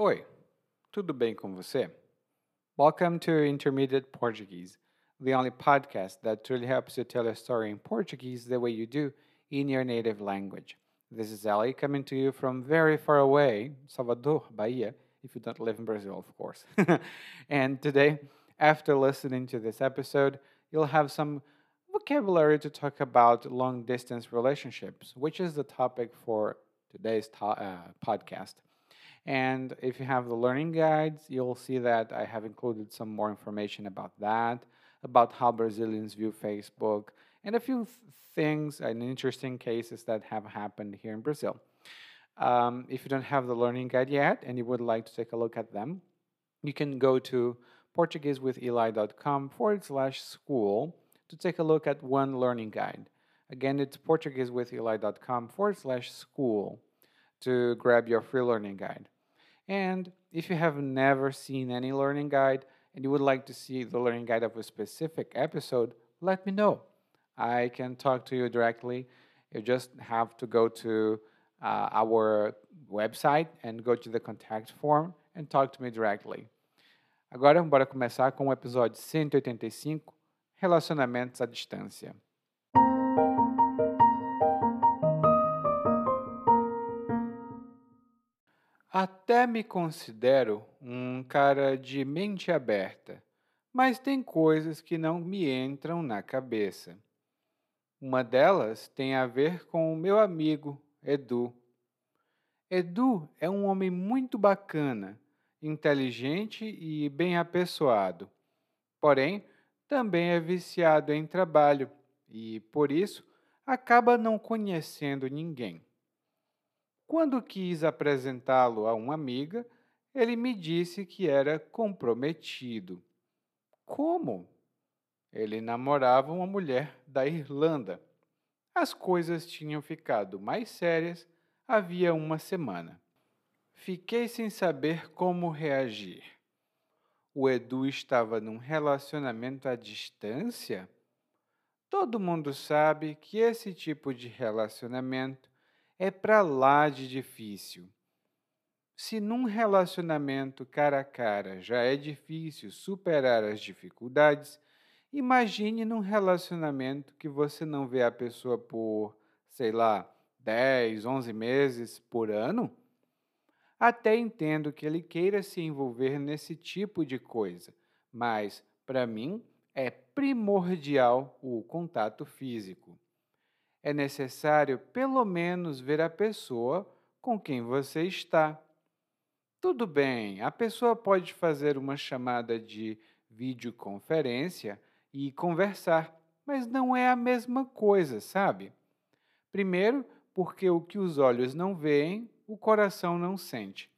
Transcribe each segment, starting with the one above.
Oi, tudo bem com você? Welcome to Intermediate Portuguese, the only podcast that truly helps you tell a story in Portuguese the way you do in your native language. This is Ali coming to you from very far away, Salvador, Bahia, if you don't live in Brazil, of course. and today, after listening to this episode, you'll have some vocabulary to talk about long distance relationships, which is the topic for today's to- uh, podcast. And if you have the learning guides, you'll see that I have included some more information about that, about how Brazilians view Facebook, and a few th- things and interesting cases that have happened here in Brazil. Um, if you don't have the learning guide yet and you would like to take a look at them, you can go to PortugueseWithEli.com forward slash school to take a look at one learning guide. Again, it's PortugueseWithEli.com forward slash school to grab your free learning guide. And if you have never seen any learning guide and you would like to see the learning guide of a specific episode, let me know. I can talk to you directly. You just have to go to uh, our website and go to the contact form and talk to me directly. Agora, bora começar com o episódio 185, Relacionamentos à Distância. Até me considero um cara de mente aberta, mas tem coisas que não me entram na cabeça. Uma delas tem a ver com o meu amigo, Edu. Edu é um homem muito bacana, inteligente e bem apessoado. Porém, também é viciado em trabalho e, por isso, acaba não conhecendo ninguém. Quando quis apresentá-lo a uma amiga, ele me disse que era comprometido. Como? Ele namorava uma mulher da Irlanda. As coisas tinham ficado mais sérias havia uma semana. Fiquei sem saber como reagir. O Edu estava num relacionamento à distância? Todo mundo sabe que esse tipo de relacionamento é para lá de difícil. Se num relacionamento cara a cara já é difícil superar as dificuldades, imagine num relacionamento que você não vê a pessoa por, sei lá, 10, 11 meses por ano. Até entendo que ele queira se envolver nesse tipo de coisa, mas, para mim, é primordial o contato físico. É necessário, pelo menos, ver a pessoa com quem você está. Tudo bem, a pessoa pode fazer uma chamada de videoconferência e conversar, mas não é a mesma coisa, sabe? Primeiro, porque o que os olhos não veem, o coração não sente.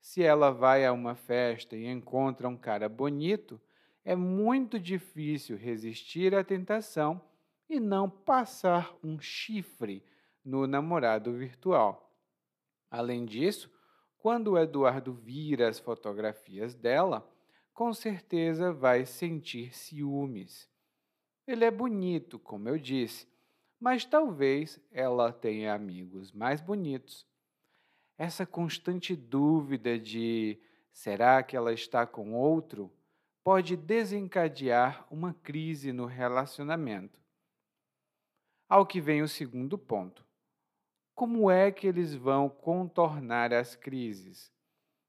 Se ela vai a uma festa e encontra um cara bonito, é muito difícil resistir à tentação e não passar um chifre no namorado virtual. Além disso, quando o Eduardo vira as fotografias dela, com certeza vai sentir ciúmes. Ele é bonito, como eu disse, mas talvez ela tenha amigos mais bonitos. Essa constante dúvida de será que ela está com outro pode desencadear uma crise no relacionamento. Ao que vem o segundo ponto. Como é que eles vão contornar as crises?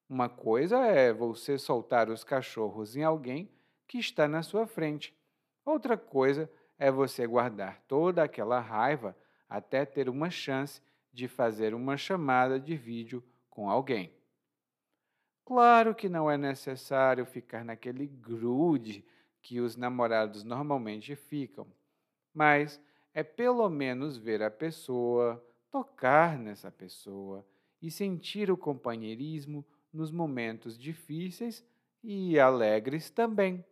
Uma coisa é você soltar os cachorros em alguém que está na sua frente. Outra coisa é você guardar toda aquela raiva até ter uma chance de fazer uma chamada de vídeo com alguém. Claro que não é necessário ficar naquele grude que os namorados normalmente ficam, mas é pelo menos ver a pessoa, tocar nessa pessoa e sentir o companheirismo nos momentos difíceis e alegres também.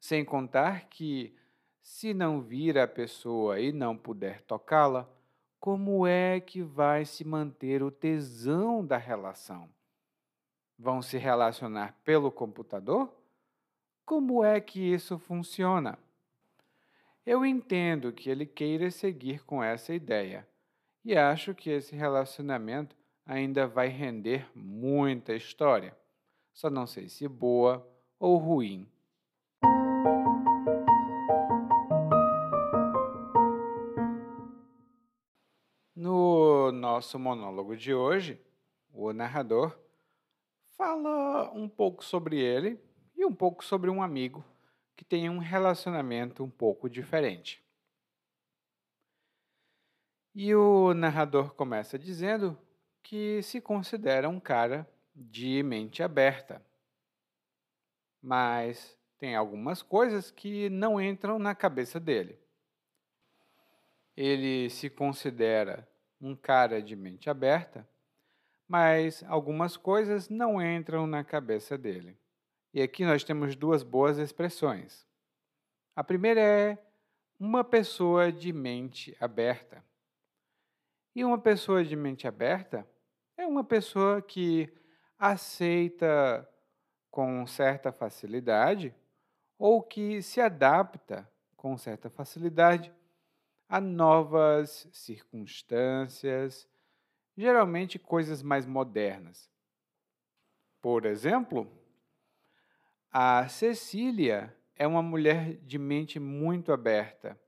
Sem contar que, se não vir a pessoa e não puder tocá-la, como é que vai se manter o tesão da relação? Vão se relacionar pelo computador? Como é que isso funciona? Eu entendo que ele queira seguir com essa ideia e acho que esse relacionamento ainda vai render muita história. Só não sei se boa ou ruim. No nosso monólogo de hoje, o narrador fala um pouco sobre ele e um pouco sobre um amigo que tem um relacionamento um pouco diferente. E o narrador começa dizendo que se considera um cara de mente aberta. Mas tem algumas coisas que não entram na cabeça dele. Ele se considera um cara de mente aberta, mas algumas coisas não entram na cabeça dele. E aqui nós temos duas boas expressões. A primeira é uma pessoa de mente aberta. E uma pessoa de mente aberta é uma pessoa que aceita com certa facilidade ou que se adapta com certa facilidade a novas circunstâncias, geralmente coisas mais modernas. Por exemplo, a Cecília é uma mulher de mente muito aberta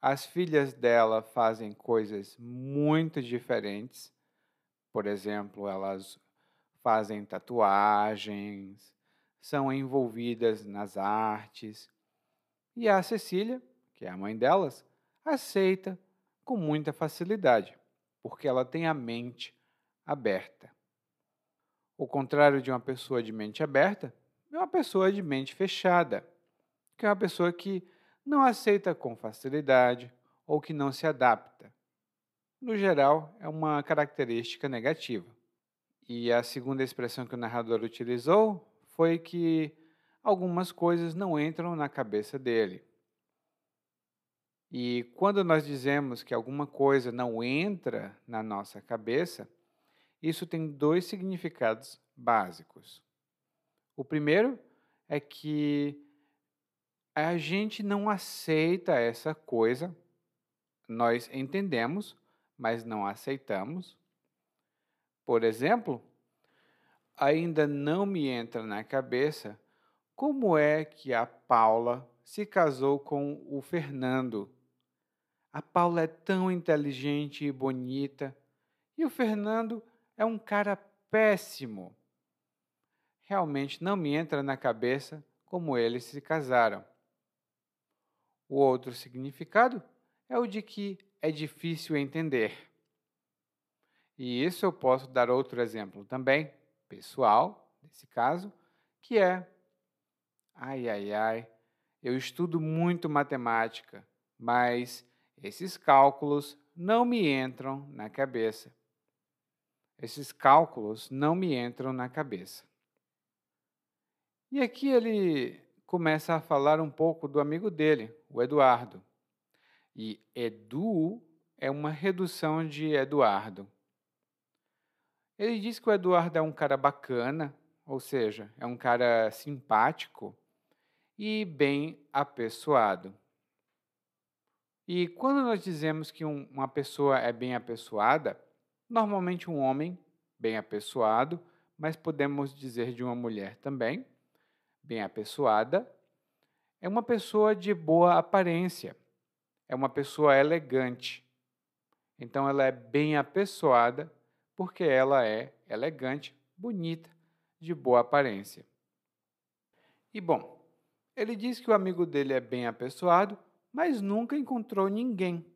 as filhas dela fazem coisas muito diferentes. Por exemplo, elas fazem tatuagens, são envolvidas nas artes. E a Cecília, que é a mãe delas, aceita com muita facilidade, porque ela tem a mente aberta. O contrário de uma pessoa de mente aberta uma pessoa de mente fechada, que é uma pessoa que não aceita com facilidade ou que não se adapta. No geral, é uma característica negativa. E a segunda expressão que o narrador utilizou foi que algumas coisas não entram na cabeça dele. E quando nós dizemos que alguma coisa não entra na nossa cabeça, isso tem dois significados básicos. O primeiro é que a gente não aceita essa coisa, nós entendemos, mas não aceitamos. Por exemplo, ainda não me entra na cabeça como é que a Paula se casou com o Fernando. A Paula é tão inteligente e bonita, e o Fernando é um cara péssimo. Realmente não me entra na cabeça como eles se casaram. O outro significado é o de que é difícil entender. E isso eu posso dar outro exemplo também, pessoal, nesse caso, que é: ai, ai, ai, eu estudo muito matemática, mas esses cálculos não me entram na cabeça. Esses cálculos não me entram na cabeça. E aqui ele começa a falar um pouco do amigo dele, o Eduardo. E Edu é uma redução de Eduardo. Ele diz que o Eduardo é um cara bacana, ou seja, é um cara simpático e bem apessoado. E quando nós dizemos que um, uma pessoa é bem apessoada, normalmente um homem bem apessoado, mas podemos dizer de uma mulher também, bem apessoada, é uma pessoa de boa aparência, é uma pessoa elegante. Então, ela é bem apessoada porque ela é elegante, bonita, de boa aparência. E bom, ele diz que o amigo dele é bem apessoado, mas nunca encontrou ninguém.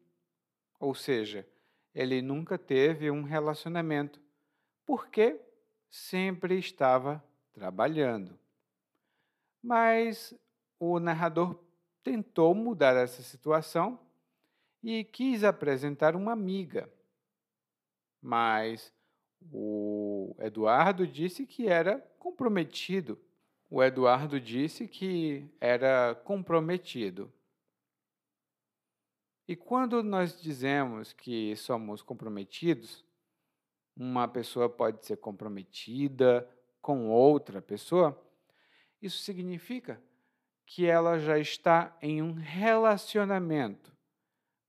Ou seja, ele nunca teve um relacionamento, porque sempre estava trabalhando. Mas o narrador tentou mudar essa situação e quis apresentar uma amiga. Mas o Eduardo disse que era comprometido. O Eduardo disse que era comprometido. E quando nós dizemos que somos comprometidos, uma pessoa pode ser comprometida com outra pessoa, isso significa que ela já está em um relacionamento.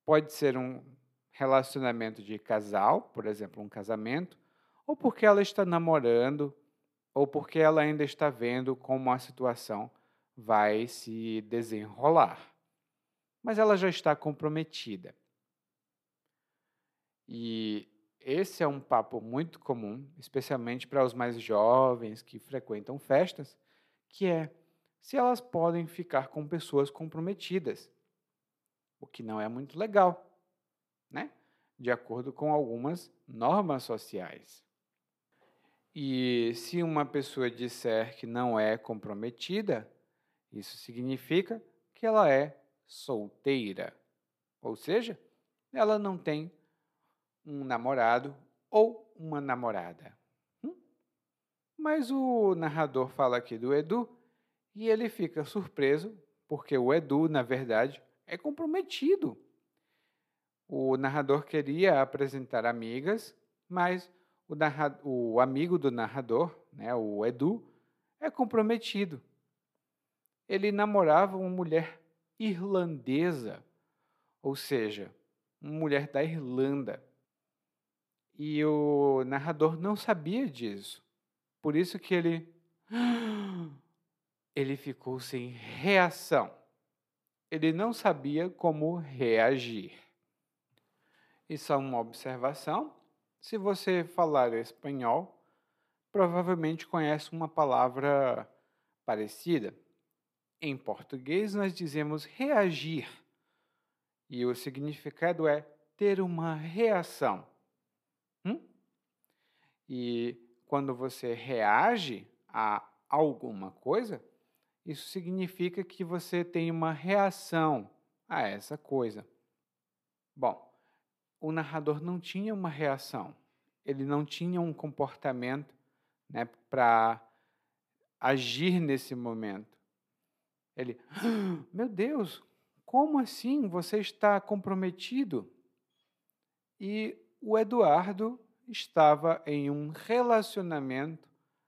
Pode ser um relacionamento de casal, por exemplo, um casamento, ou porque ela está namorando, ou porque ela ainda está vendo como a situação vai se desenrolar. Mas ela já está comprometida. E esse é um papo muito comum, especialmente para os mais jovens que frequentam festas, que é se elas podem ficar com pessoas comprometidas, o que não é muito legal, né? De acordo com algumas normas sociais. E se uma pessoa disser que não é comprometida, isso significa que ela é solteira. Ou seja, ela não tem um namorado ou uma namorada. Mas o narrador fala aqui do Edu e ele fica surpreso porque o Edu, na verdade, é comprometido. O narrador queria apresentar amigas, mas o, o amigo do narrador, né, o Edu, é comprometido. Ele namorava uma mulher irlandesa, ou seja, uma mulher da Irlanda. E o narrador não sabia disso. Por isso que ele ele ficou sem reação. Ele não sabia como reagir. Isso é uma observação. Se você falar espanhol, provavelmente conhece uma palavra parecida. Em português, nós dizemos reagir. E o significado é ter uma reação. Hum? E quando você reage a alguma coisa, isso significa que você tem uma reação a essa coisa. Bom, o narrador não tinha uma reação, ele não tinha um comportamento né, para agir nesse momento. Ele, ah, meu Deus, como assim você está comprometido? E o Eduardo estava em um relacionamento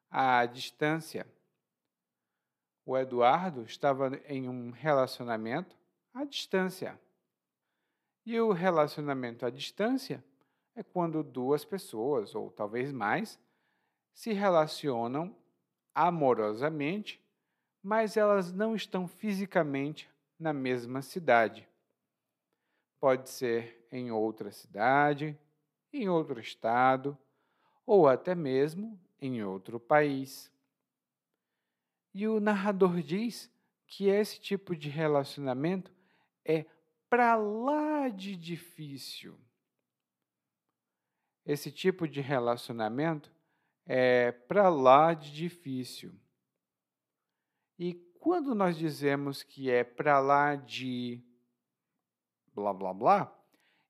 à distância. O Eduardo estava em um relacionamento à distância. E o relacionamento à distância é quando duas pessoas, ou talvez mais, se relacionam amorosamente, mas elas não estão fisicamente na mesma cidade. Pode ser em outra cidade, em outro estado ou até mesmo em outro país. E o narrador diz que esse tipo de relacionamento é para lá de difícil. Esse tipo de relacionamento é para lá de difícil. E quando nós dizemos que é para lá de blá blá blá,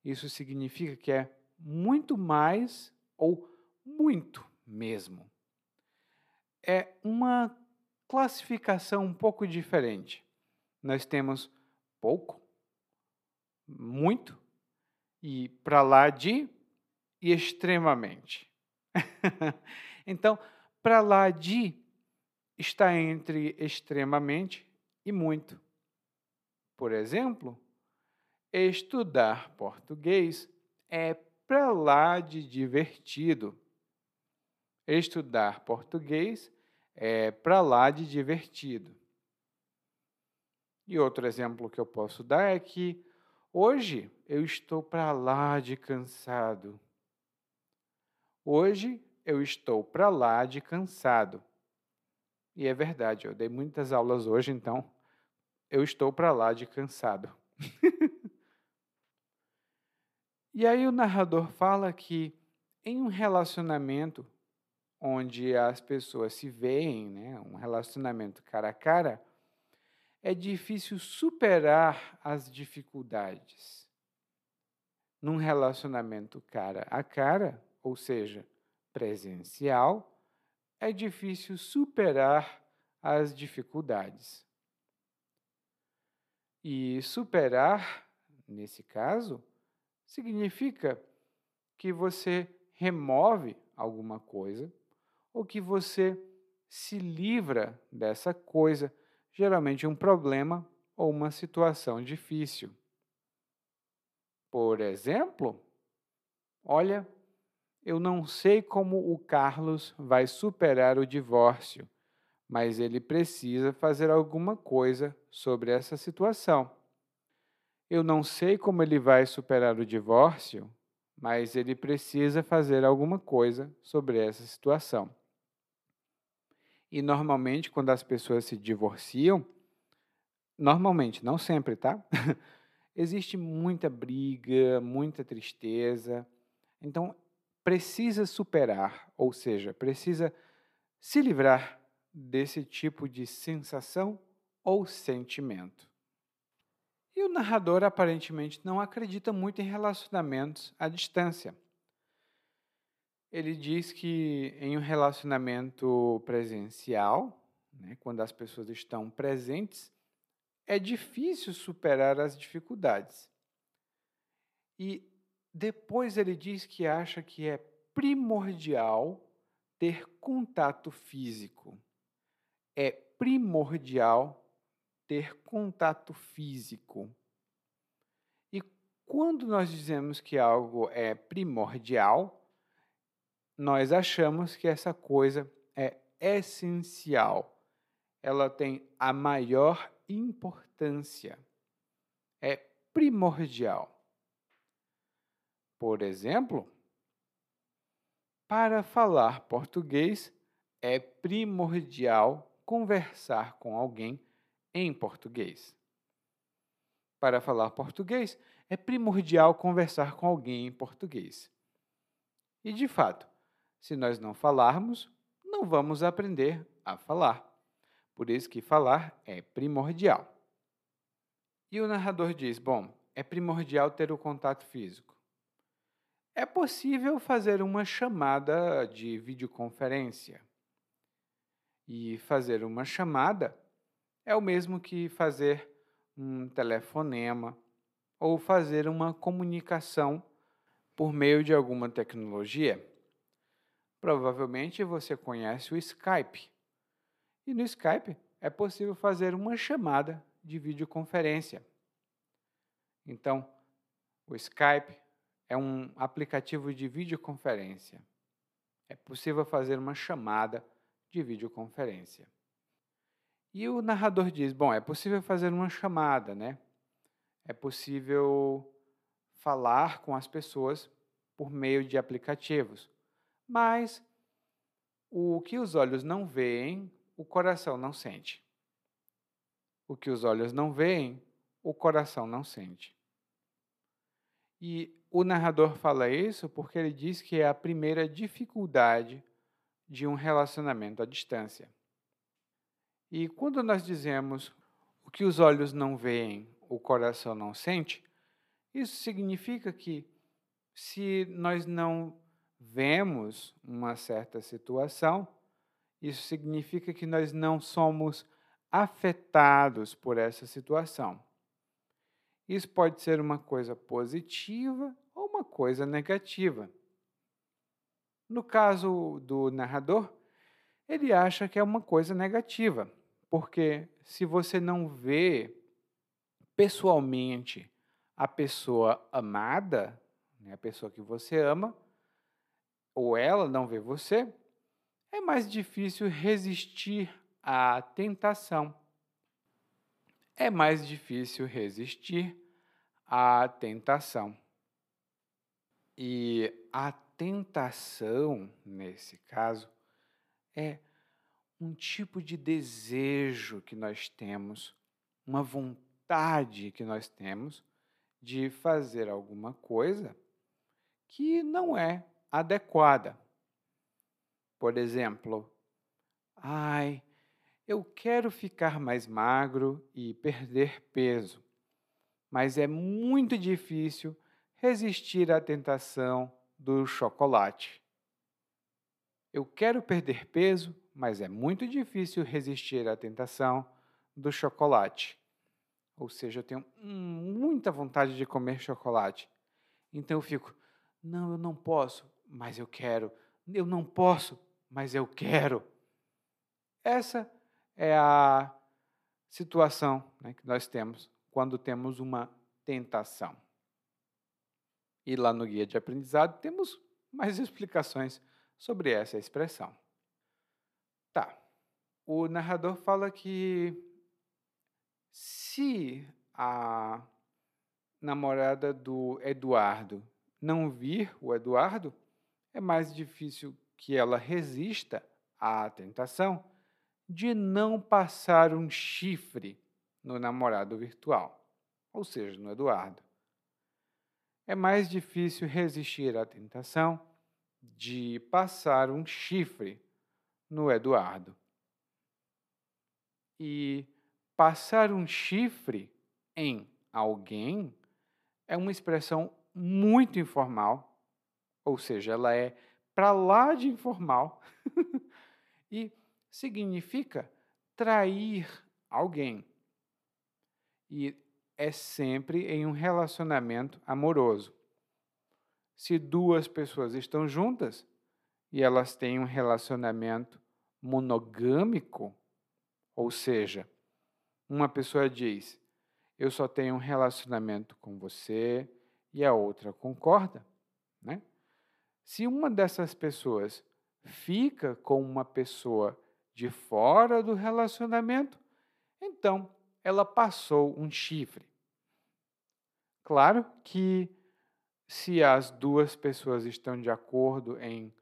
isso significa que é muito mais ou muito mesmo. É uma classificação um pouco diferente. Nós temos pouco, muito e para lá de e extremamente. então, para lá de está entre extremamente e muito. Por exemplo, estudar português é para lá de divertido. Estudar português é para lá de divertido. E outro exemplo que eu posso dar é que hoje eu estou para lá de cansado. Hoje eu estou para lá de cansado. E é verdade, eu dei muitas aulas hoje, então eu estou para lá de cansado. E aí o narrador fala que em um relacionamento onde as pessoas se veem, né, um relacionamento cara a cara, é difícil superar as dificuldades. Num relacionamento cara a cara, ou seja, presencial, é difícil superar as dificuldades. E superar, nesse caso, significa que você remove alguma coisa ou que você se livra dessa coisa, geralmente um problema ou uma situação difícil. Por exemplo, olha, Eu não sei como o Carlos vai superar o divórcio, mas ele precisa fazer alguma coisa sobre essa situação. Eu não sei como ele vai superar o divórcio, mas ele precisa fazer alguma coisa sobre essa situação. E normalmente, quando as pessoas se divorciam, normalmente, não sempre, tá? Existe muita briga, muita tristeza. Então, precisa superar, ou seja, precisa se livrar desse tipo de sensação ou sentimento. E o narrador aparentemente não acredita muito em relacionamentos à distância. Ele diz que em um relacionamento presencial, né, quando as pessoas estão presentes, é difícil superar as dificuldades. E depois ele diz que acha que é primordial ter contato físico. É primordial ter contato físico. E quando nós dizemos que algo é primordial, nós achamos que essa coisa é essencial. Ela tem a maior importância. É primordial. Por exemplo, para falar português é primordial conversar com alguém em português. Para falar português, é primordial conversar com alguém em português. E, de fato, se nós não falarmos, não vamos aprender a falar. Por isso que falar é primordial. E o narrador diz: bom, é primordial ter o contato físico. É possível fazer uma chamada de videoconferência. E fazer uma chamada é o mesmo que fazer um telefonema ou fazer uma comunicação por meio de alguma tecnologia. Provavelmente você conhece o Skype. E no Skype é possível fazer uma chamada de videoconferência. Então, o Skype é um aplicativo de videoconferência. É possível fazer uma chamada de videoconferência. E o narrador diz: bom, é possível fazer uma chamada, né? É possível falar com as pessoas por meio de aplicativos. Mas o que os olhos não veem, o coração não sente. O que os olhos não veem, o coração não sente. E o narrador fala isso porque ele diz que é a primeira dificuldade de um relacionamento à distância. E quando nós dizemos o que os olhos não veem, o coração não sente, isso significa que se nós não vemos uma certa situação, isso significa que nós não somos afetados por essa situação. Isso pode ser uma coisa positiva ou uma coisa negativa. No caso do narrador, ele acha que é uma coisa negativa, porque se você não vê pessoalmente a pessoa amada, né, a pessoa que você ama, ou ela não vê você, é mais difícil resistir à tentação. É mais difícil resistir à tentação. E a tentação, nesse caso, é um tipo de desejo que nós temos, uma vontade que nós temos de fazer alguma coisa que não é adequada. Por exemplo, ai, eu quero ficar mais magro e perder peso, mas é muito difícil resistir à tentação do chocolate. Eu quero perder peso, mas é muito difícil resistir à tentação do chocolate. Ou seja, eu tenho muita vontade de comer chocolate. Então eu fico, não, eu não posso, mas eu quero. Eu não posso, mas eu quero. Essa é a situação né, que nós temos quando temos uma tentação. E lá no guia de aprendizado temos mais explicações sobre essa expressão. Tá. O narrador fala que se a namorada do Eduardo não vir o Eduardo, é mais difícil que ela resista à tentação de não passar um chifre no namorado virtual, ou seja, no Eduardo. É mais difícil resistir à tentação de passar um chifre no Eduardo. E passar um chifre em alguém é uma expressão muito informal, ou seja, ela é para lá de informal e significa trair alguém. E é sempre em um relacionamento amoroso. Se duas pessoas estão juntas e elas têm um relacionamento monogâmico, ou seja, uma pessoa diz: Eu só tenho um relacionamento com você, e a outra concorda, né? Se uma dessas pessoas fica com uma pessoa de fora do relacionamento, então ela passou um chifre. Claro que se as duas pessoas estão de acordo em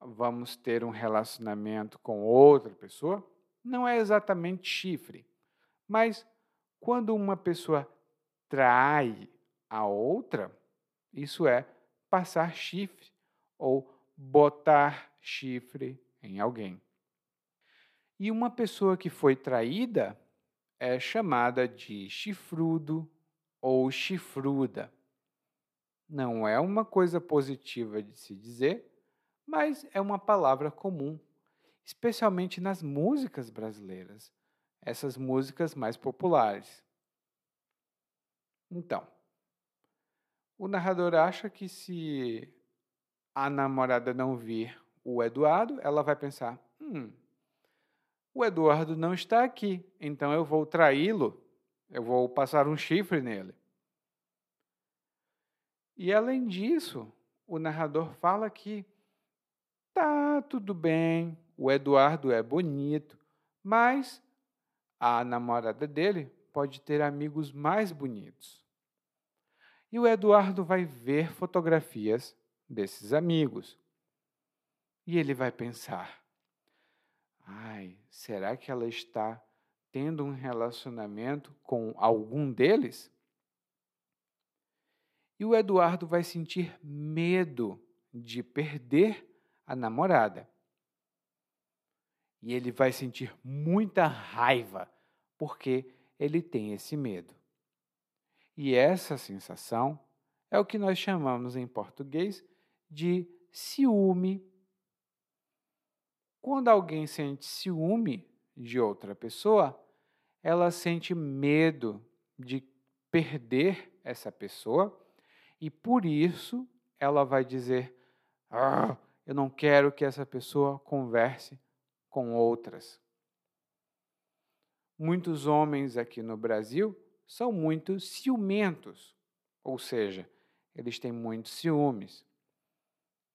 vamos ter um relacionamento com outra pessoa, não é exatamente chifre. Mas quando uma pessoa trai a outra, isso é passar chifre ou botar chifre em alguém. E uma pessoa que foi traída é chamada de chifrudo ou chifruda. Não é uma coisa positiva de se dizer, mas é uma palavra comum, especialmente nas músicas brasileiras, essas músicas mais populares. Então, o narrador acha que se a namorada não vir o Eduardo, ela vai pensar: hum, o Eduardo não está aqui, então eu vou traí-lo, eu vou passar um chifre nele. E além disso, o narrador fala que tá tudo bem, o Eduardo é bonito, mas a namorada dele pode ter amigos mais bonitos. E o Eduardo vai ver fotografias desses amigos. E ele vai pensar: ai, será que ela está tendo um relacionamento com algum deles? E o Eduardo vai sentir medo de perder a namorada. E ele vai sentir muita raiva, porque ele tem esse medo. E essa sensação é o que nós chamamos em português de ciúme. Quando alguém sente ciúme de outra pessoa, ela sente medo de perder essa pessoa e por isso ela vai dizer: ah, Eu não quero que essa pessoa converse com outras. Muitos homens aqui no Brasil são muito ciumentos, ou seja, eles têm muitos ciúmes.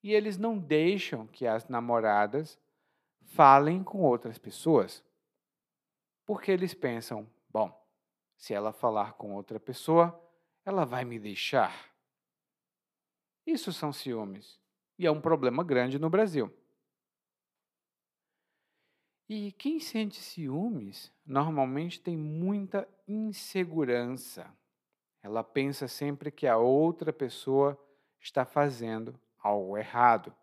E eles não deixam que as namoradas falem com outras pessoas, porque eles pensam: bom, se ela falar com outra pessoa, ela vai me deixar. Isso são ciúmes, e é um problema grande no Brasil. E quem sente ciúmes normalmente tem muita insegurança. Ela pensa sempre que a outra pessoa está fazendo algo errado.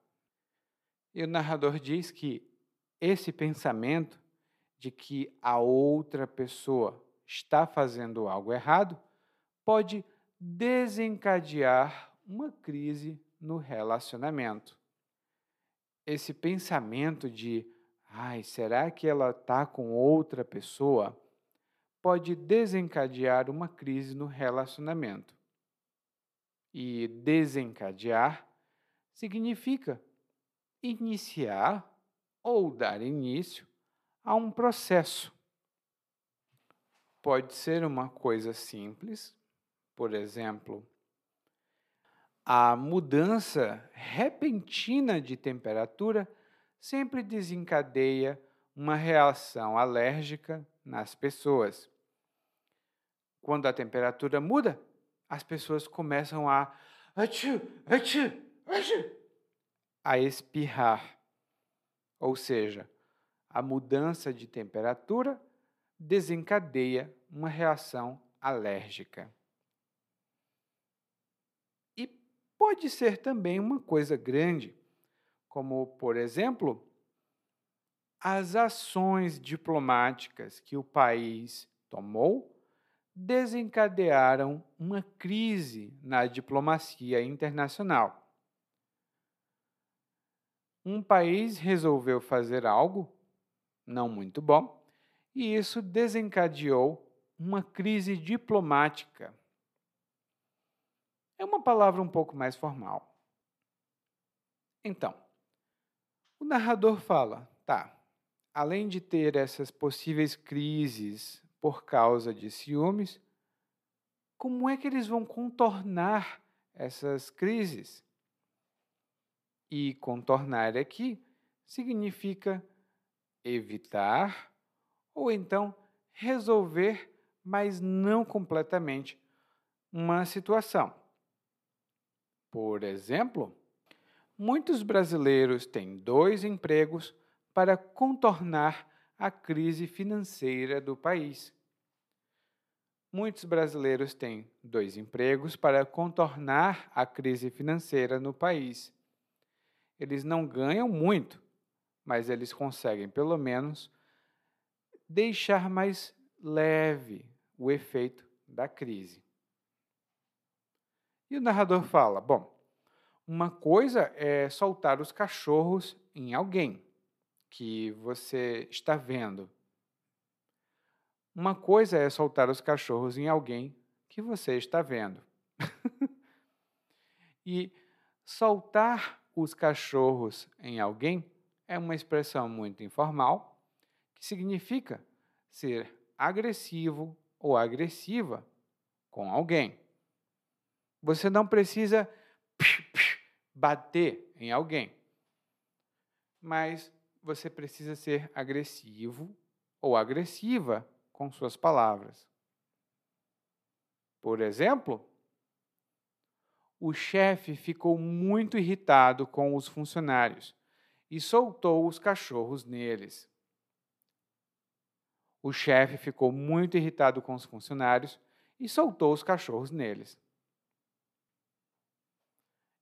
E o narrador diz que esse pensamento de que a outra pessoa está fazendo algo errado pode desencadear uma crise no relacionamento. Esse pensamento de ai, será que ela está com outra pessoa? Pode desencadear uma crise no relacionamento. E desencadear significa iniciar ou dar início a um processo. Pode ser uma coisa simples, por exemplo, A mudança repentina de temperatura sempre desencadeia uma reação alérgica nas pessoas. Quando a temperatura muda, as pessoas começam a achoo, achoo, achoo, a espirrar. Ou seja, a mudança de temperatura desencadeia uma reação alérgica. E pode ser também uma coisa grande, como, por exemplo, as ações diplomáticas que o país tomou desencadearam uma crise na diplomacia internacional. Um país resolveu fazer algo não muito bom e isso desencadeou uma crise diplomática. É uma palavra um pouco mais formal. Então, o narrador fala: tá, além de ter essas possíveis crises por causa de ciúmes, como é que eles vão contornar essas crises? E contornar aqui significa evitar ou então resolver, mas não completamente, uma situação. Por exemplo, muitos brasileiros têm dois empregos para contornar a crise financeira do país. Muitos brasileiros têm dois empregos para contornar a crise financeira no país. Eles não ganham muito, mas eles conseguem, pelo menos, deixar mais leve o efeito da crise. E o narrador fala: bom, uma coisa é soltar os cachorros em alguém que você está vendo. Uma coisa é soltar os cachorros em alguém que você está vendo. e soltar os cachorros em alguém é uma expressão muito informal que significa ser agressivo ou agressiva com alguém. Você não precisa bater em alguém, mas você precisa ser agressivo ou agressiva com suas palavras. Por exemplo, o chefe ficou muito irritado com os funcionários e soltou os cachorros neles. O chefe ficou muito irritado com os funcionários e soltou os cachorros neles.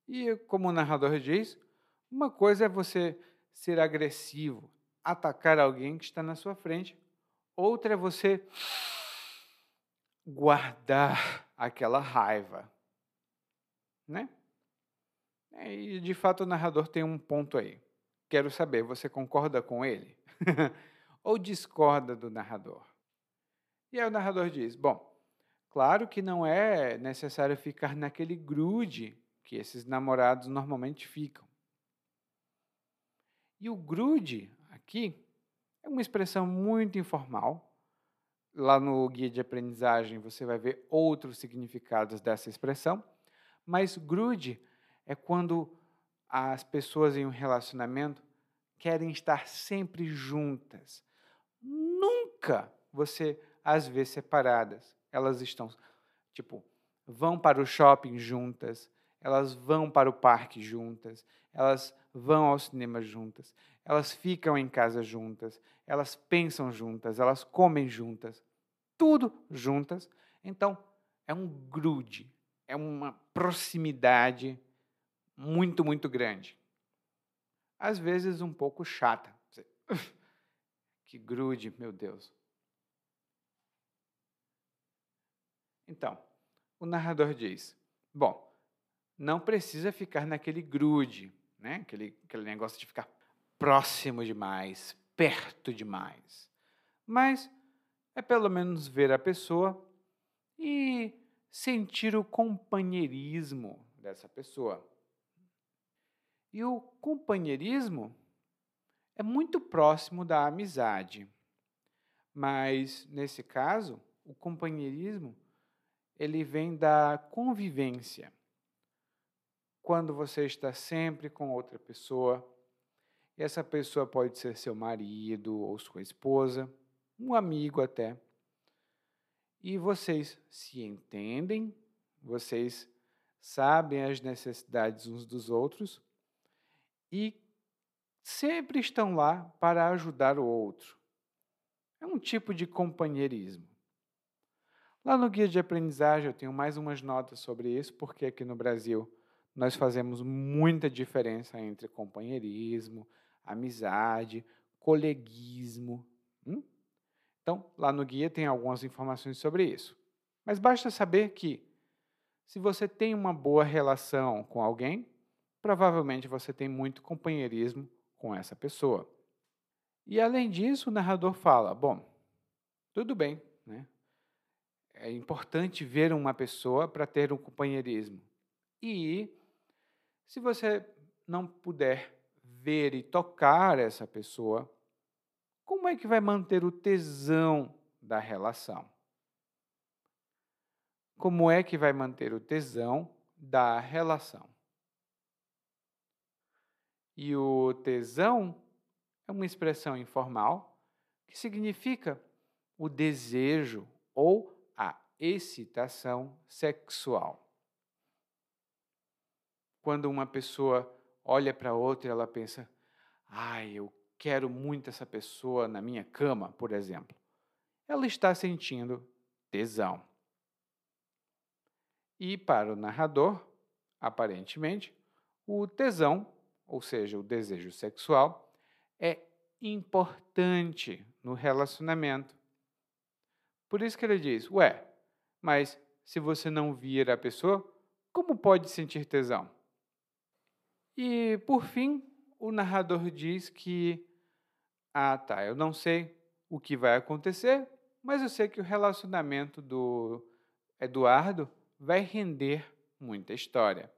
E, como o narrador diz, uma coisa é você ser agressivo, atacar alguém que está na sua frente. Outra é você guardar aquela raiva, né? E de fato o narrador tem um ponto aí. Quero saber, você concorda com ele? Ou discorda do narrador? E aí o narrador diz: Bom, claro que não é necessário ficar naquele grude que esses namorados normalmente ficam. E o grude aqui é uma expressão muito informal. Lá no guia de aprendizagem você vai ver outros significados dessa expressão, mas grude é quando as pessoas em um relacionamento querem estar sempre juntas. Nunca você as vê separadas. Elas estão, tipo, vão para o shopping juntas, elas vão para o parque juntas, elas vão ao cinema juntas, elas ficam em casa juntas, elas pensam juntas, elas comem juntas, tudo juntas. Então, é um grude, é uma proximidade muito, muito grande. Às vezes um pouco chata. Que grude, meu Deus. Então, o narrador diz: Bom, não precisa ficar naquele grude, né? aquele, aquele negócio de ficar próximo demais, perto demais. Mas é pelo menos ver a pessoa e sentir o companheirismo dessa pessoa. E o companheirismo é muito próximo da amizade. Mas nesse caso, o companheirismo ele vem da convivência. Quando você está sempre com outra pessoa. E essa pessoa pode ser seu marido ou sua esposa, um amigo até. E vocês se entendem, vocês sabem as necessidades uns dos outros e sempre estão lá para ajudar o outro. É um tipo de companheirismo. Lá no guia de aprendizagem eu tenho mais umas notas sobre isso, porque aqui no Brasil nós fazemos muita diferença entre companheirismo, amizade, coleguismo. Hum? Então, lá no guia tem algumas informações sobre isso. Mas basta saber que, se você tem uma boa relação com alguém, provavelmente você tem muito companheirismo com essa pessoa. E além disso, o narrador fala: bom, tudo bem, né? É importante ver uma pessoa para ter um companheirismo. E se você não puder ver e tocar essa pessoa, como é que vai manter o tesão da relação? Como é que vai manter o tesão da relação? E o tesão é uma expressão informal que significa o desejo ou a excitação sexual. Quando uma pessoa olha para outra e ela pensa: "Ai, eu quero muito essa pessoa na minha cama", por exemplo. Ela está sentindo tesão. E para o narrador, aparentemente, o tesão ou seja, o desejo sexual, é importante no relacionamento. Por isso que ele diz: Ué, mas se você não vir a pessoa, como pode sentir tesão? E, por fim, o narrador diz que: Ah, tá, eu não sei o que vai acontecer, mas eu sei que o relacionamento do Eduardo vai render muita história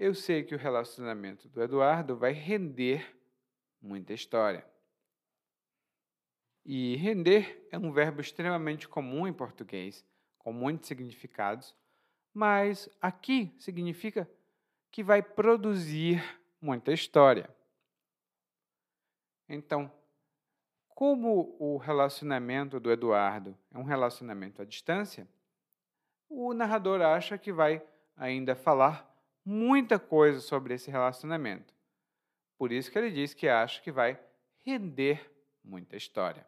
eu sei que o relacionamento do Eduardo vai render muita história. E render é um verbo extremamente comum em português, com muitos significados, mas aqui significa que vai produzir muita história. Então, como o relacionamento do Eduardo é um relacionamento à distância, o narrador acha que vai ainda falar muita coisa sobre esse relacionamento. Por isso que ele diz que acha que vai render muita história.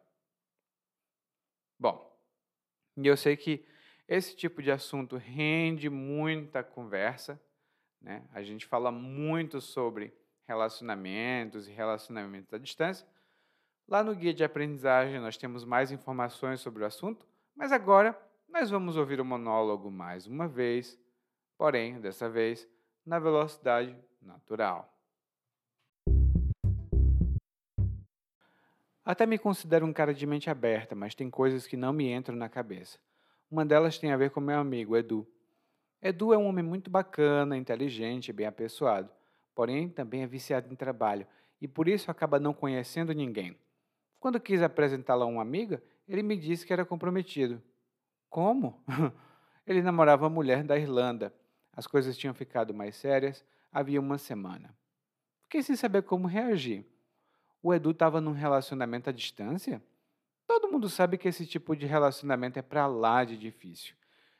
Bom, e eu sei que esse tipo de assunto rende muita conversa, né? A gente fala muito sobre relacionamentos e relacionamentos à distância. Lá no guia de aprendizagem nós temos mais informações sobre o assunto, mas agora nós vamos ouvir o monólogo mais uma vez, porém, dessa vez, na velocidade natural. Até me considero um cara de mente aberta, mas tem coisas que não me entram na cabeça. Uma delas tem a ver com meu amigo Edu. Edu é um homem muito bacana, inteligente e bem apessoado, porém também é viciado em trabalho e por isso acaba não conhecendo ninguém. Quando quis apresentá-lo a uma amiga, ele me disse que era comprometido. Como? ele namorava uma mulher da Irlanda as coisas tinham ficado mais sérias havia uma semana. Fiquei sem saber como reagir. O Edu estava num relacionamento à distância? Todo mundo sabe que esse tipo de relacionamento é para lá de difícil.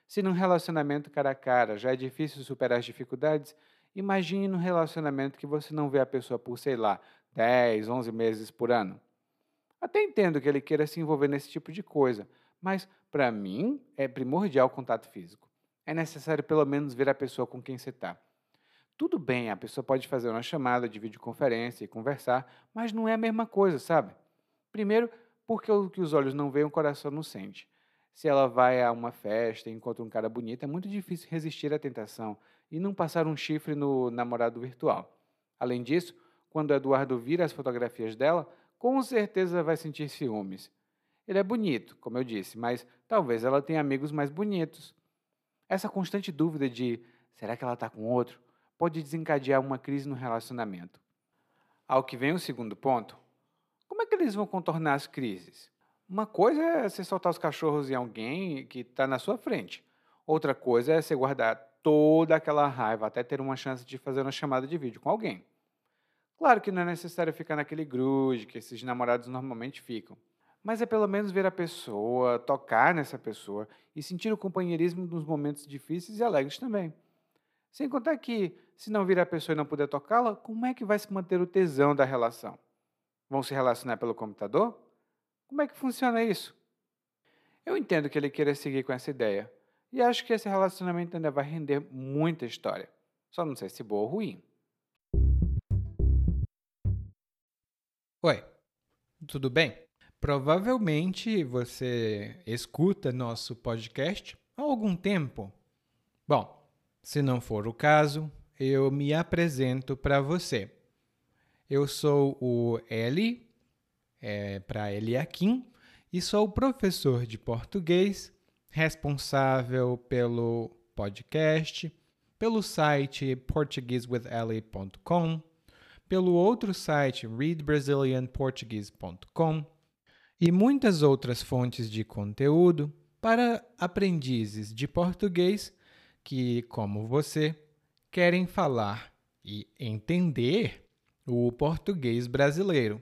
Se num relacionamento cara a cara já é difícil superar as dificuldades, imagine num relacionamento que você não vê a pessoa por, sei lá, 10, 11 meses por ano. Até entendo que ele queira se envolver nesse tipo de coisa, mas para mim é primordial o contato físico é necessário pelo menos ver a pessoa com quem você está. Tudo bem, a pessoa pode fazer uma chamada de videoconferência e conversar, mas não é a mesma coisa, sabe? Primeiro, porque o que os olhos não veem, o coração não sente. Se ela vai a uma festa e encontra um cara bonito, é muito difícil resistir à tentação e não passar um chifre no namorado virtual. Além disso, quando Eduardo vira as fotografias dela, com certeza vai sentir ciúmes. Ele é bonito, como eu disse, mas talvez ela tenha amigos mais bonitos. Essa constante dúvida de será que ela está com outro pode desencadear uma crise no relacionamento. Ao que vem o segundo ponto: como é que eles vão contornar as crises? Uma coisa é você soltar os cachorros em alguém que está na sua frente, outra coisa é você guardar toda aquela raiva até ter uma chance de fazer uma chamada de vídeo com alguém. Claro que não é necessário ficar naquele grude que esses namorados normalmente ficam, mas é pelo menos ver a pessoa, tocar nessa pessoa e sentir o companheirismo nos momentos difíceis e alegres também. Sem contar que, se não vir a pessoa e não puder tocá-la, como é que vai se manter o tesão da relação? Vão se relacionar pelo computador? Como é que funciona isso? Eu entendo que ele queira seguir com essa ideia, e acho que esse relacionamento ainda vai render muita história. Só não sei se boa ou ruim. Oi, tudo bem? Provavelmente você escuta nosso podcast há algum tempo. Bom, se não for o caso, eu me apresento para você. Eu sou o Eli, é, para Eliakim, e sou professor de português, responsável pelo podcast, pelo site portuguesewitheli.com, pelo outro site readbrazilianportuguese.com e muitas outras fontes de conteúdo para aprendizes de português que, como você, querem falar e entender o português brasileiro.